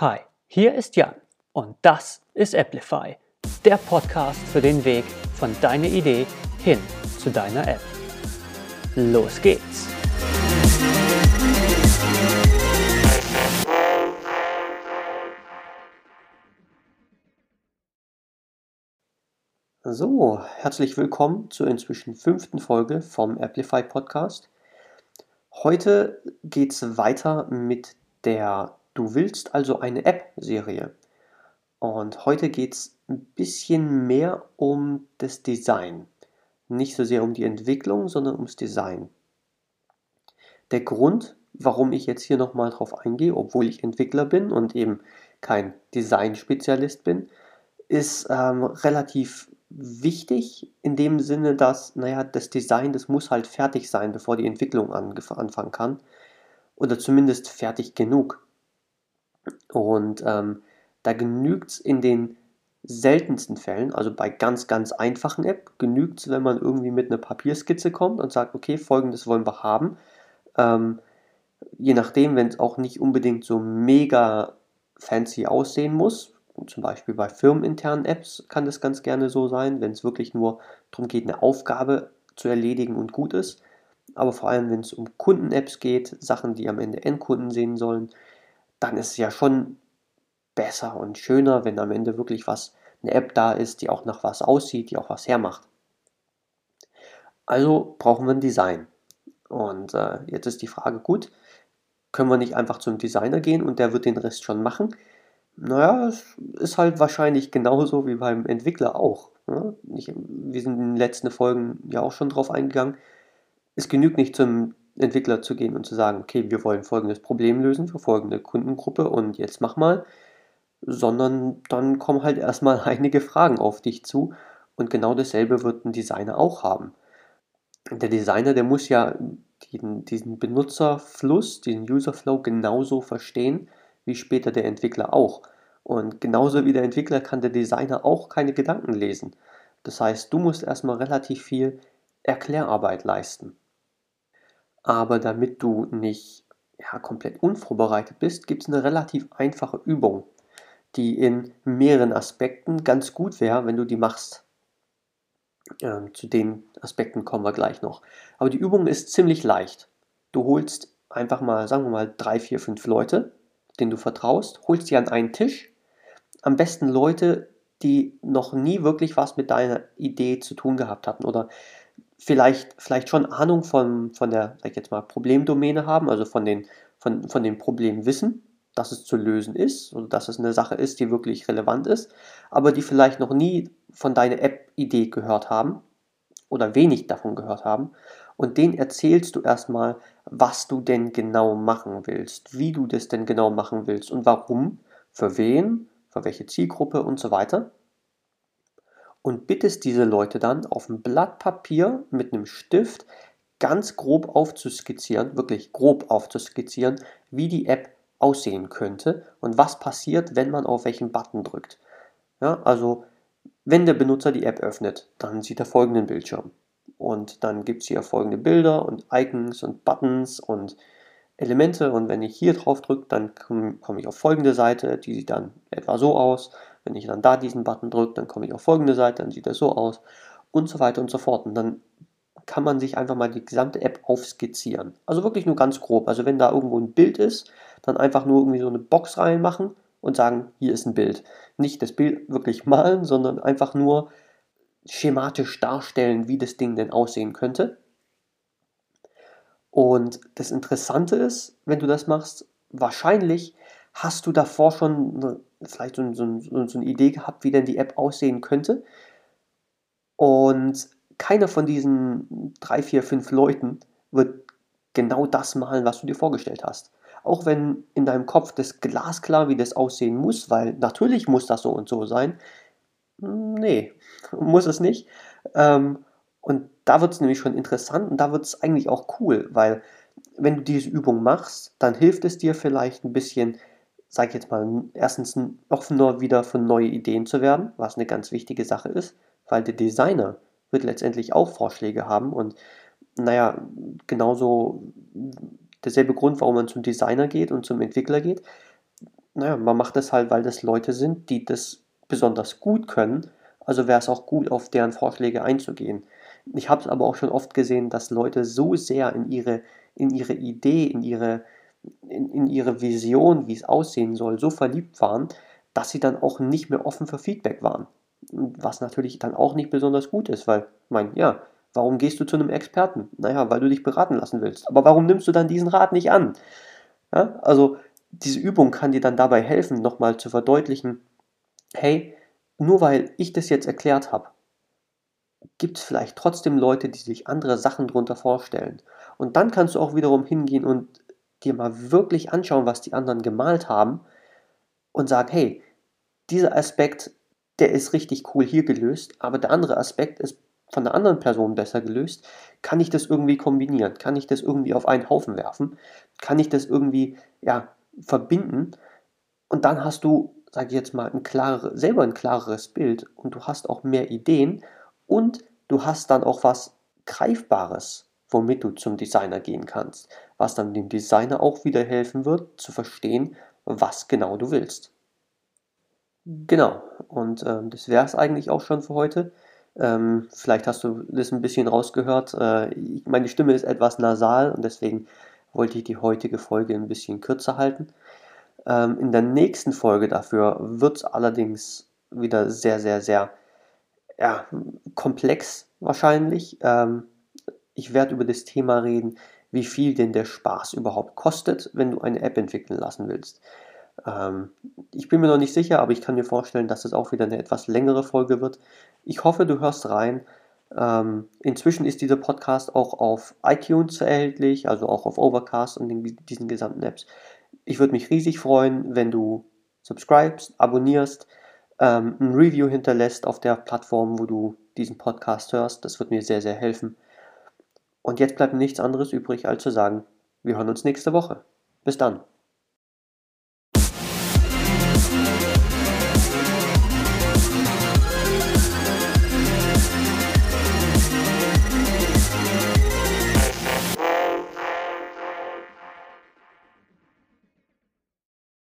Hi, hier ist Jan und das ist Applify, der Podcast für den Weg von deiner Idee hin zu deiner App. Los geht's! So, herzlich willkommen zur inzwischen fünften Folge vom Applify Podcast. Heute geht es weiter mit der Du willst also eine App-Serie. Und heute geht es ein bisschen mehr um das Design. Nicht so sehr um die Entwicklung, sondern ums Design. Der Grund, warum ich jetzt hier nochmal drauf eingehe, obwohl ich Entwickler bin und eben kein Design-Spezialist bin, ist ähm, relativ wichtig in dem Sinne, dass, naja, das Design, das muss halt fertig sein, bevor die Entwicklung anfangen kann. Oder zumindest fertig genug. Und ähm, da genügt es in den seltensten Fällen, also bei ganz, ganz einfachen App, genügt es, wenn man irgendwie mit einer Papierskizze kommt und sagt, okay, folgendes wollen wir haben. Ähm, je nachdem, wenn es auch nicht unbedingt so mega fancy aussehen muss, zum Beispiel bei firmeninternen Apps kann das ganz gerne so sein, wenn es wirklich nur darum geht, eine Aufgabe zu erledigen und gut ist. Aber vor allem, wenn es um Kunden-Apps geht, Sachen, die am Ende Endkunden sehen sollen, dann ist es ja schon besser und schöner, wenn am Ende wirklich was, eine App da ist, die auch nach was aussieht, die auch was hermacht. Also brauchen wir ein Design. Und äh, jetzt ist die Frage, gut, können wir nicht einfach zum Designer gehen und der wird den Rest schon machen? Naja, es ist halt wahrscheinlich genauso wie beim Entwickler auch. Ne? Ich, wir sind in den letzten Folgen ja auch schon drauf eingegangen. Es genügt nicht zum Entwickler zu gehen und zu sagen, okay, wir wollen folgendes Problem lösen für folgende Kundengruppe und jetzt mach mal, sondern dann kommen halt erstmal einige Fragen auf dich zu und genau dasselbe wird ein Designer auch haben. Der Designer, der muss ja diesen, diesen Benutzerfluss, diesen Userflow genauso verstehen wie später der Entwickler auch. Und genauso wie der Entwickler kann der Designer auch keine Gedanken lesen. Das heißt, du musst erstmal relativ viel Erklärarbeit leisten. Aber damit du nicht ja, komplett unvorbereitet bist, gibt es eine relativ einfache Übung, die in mehreren Aspekten ganz gut wäre, wenn du die machst. Ähm, zu den Aspekten kommen wir gleich noch. Aber die Übung ist ziemlich leicht. Du holst einfach mal, sagen wir mal, drei, vier, fünf Leute, denen du vertraust, holst sie an einen Tisch. Am besten Leute, die noch nie wirklich was mit deiner Idee zu tun gehabt hatten oder vielleicht, vielleicht schon Ahnung von, von der, sag jetzt mal, Problemdomäne haben, also von den, von, von den Problemen wissen, dass es zu lösen ist oder dass es eine Sache ist, die wirklich relevant ist, aber die vielleicht noch nie von deiner App-Idee gehört haben oder wenig davon gehört haben. Und denen erzählst du erstmal, was du denn genau machen willst, wie du das denn genau machen willst und warum, für wen, für welche Zielgruppe und so weiter und bittest diese Leute dann auf ein Blatt Papier mit einem Stift ganz grob aufzuskizzieren, wirklich grob aufzuskizzieren, wie die App aussehen könnte und was passiert, wenn man auf welchen Button drückt. Ja, also wenn der Benutzer die App öffnet, dann sieht er folgenden Bildschirm. Und dann gibt es hier folgende Bilder und Icons und Buttons und Elemente. Und wenn ich hier drauf drücke, dann komme komm ich auf folgende Seite, die sieht dann etwa so aus. Wenn ich dann da diesen Button drücke, dann komme ich auf folgende Seite, dann sieht das so aus und so weiter und so fort. Und dann kann man sich einfach mal die gesamte App aufskizzieren. Also wirklich nur ganz grob. Also wenn da irgendwo ein Bild ist, dann einfach nur irgendwie so eine Box reinmachen und sagen, hier ist ein Bild. Nicht das Bild wirklich malen, sondern einfach nur schematisch darstellen, wie das Ding denn aussehen könnte. Und das Interessante ist, wenn du das machst, wahrscheinlich hast du davor schon vielleicht so, so, so, eine Idee gehabt, wie denn die App aussehen könnte. Und keiner von diesen drei, vier, fünf Leuten wird genau das malen, was du dir vorgestellt hast. Auch wenn in deinem Kopf das glasklar, wie das aussehen muss, weil natürlich muss das so und so sein. Nee, muss es nicht. Ähm, und da wird es nämlich schon interessant und da wird es eigentlich auch cool, weil wenn du diese Übung machst, dann hilft es dir vielleicht ein bisschen sage ich jetzt mal, erstens offener wieder für neue Ideen zu werden, was eine ganz wichtige Sache ist, weil der Designer wird letztendlich auch Vorschläge haben und naja, genauso derselbe Grund, warum man zum Designer geht und zum Entwickler geht. naja, man macht das halt, weil das Leute sind, die das besonders gut können. Also wäre es auch gut, auf deren Vorschläge einzugehen. Ich habe es aber auch schon oft gesehen, dass Leute so sehr in ihre, in ihre Idee, in ihre, in, in ihre Vision, wie es aussehen soll, so verliebt waren, dass sie dann auch nicht mehr offen für Feedback waren. Was natürlich dann auch nicht besonders gut ist, weil, mein, ja, warum gehst du zu einem Experten? Naja, weil du dich beraten lassen willst. Aber warum nimmst du dann diesen Rat nicht an? Ja, also diese Übung kann dir dann dabei helfen, nochmal zu verdeutlichen, hey, nur weil ich das jetzt erklärt habe, gibt es vielleicht trotzdem Leute, die sich andere Sachen darunter vorstellen. Und dann kannst du auch wiederum hingehen und dir mal wirklich anschauen, was die anderen gemalt haben und sagen, hey, dieser Aspekt, der ist richtig cool hier gelöst, aber der andere Aspekt ist von der anderen Person besser gelöst. Kann ich das irgendwie kombinieren? Kann ich das irgendwie auf einen Haufen werfen? Kann ich das irgendwie ja, verbinden? Und dann hast du, sage ich jetzt mal, ein klarere, selber ein klareres Bild und du hast auch mehr Ideen und du hast dann auch was Greifbares, womit du zum Designer gehen kannst, was dann dem Designer auch wieder helfen wird, zu verstehen, was genau du willst. Genau, und ähm, das wäre es eigentlich auch schon für heute. Ähm, vielleicht hast du das ein bisschen rausgehört. Äh, meine Stimme ist etwas nasal und deswegen wollte ich die heutige Folge ein bisschen kürzer halten. Ähm, in der nächsten Folge dafür wird es allerdings wieder sehr, sehr, sehr ja, komplex wahrscheinlich. Ähm, ich werde über das Thema reden, wie viel denn der Spaß überhaupt kostet, wenn du eine App entwickeln lassen willst. Ähm, ich bin mir noch nicht sicher, aber ich kann mir vorstellen, dass es auch wieder eine etwas längere Folge wird. Ich hoffe, du hörst rein. Ähm, inzwischen ist dieser Podcast auch auf iTunes erhältlich, also auch auf Overcast und in diesen gesamten Apps. Ich würde mich riesig freuen, wenn du subscribest, abonnierst, ähm, ein Review hinterlässt auf der Plattform, wo du diesen Podcast hörst. Das wird mir sehr, sehr helfen. Und jetzt bleibt nichts anderes übrig, als zu sagen, wir hören uns nächste Woche. Bis dann.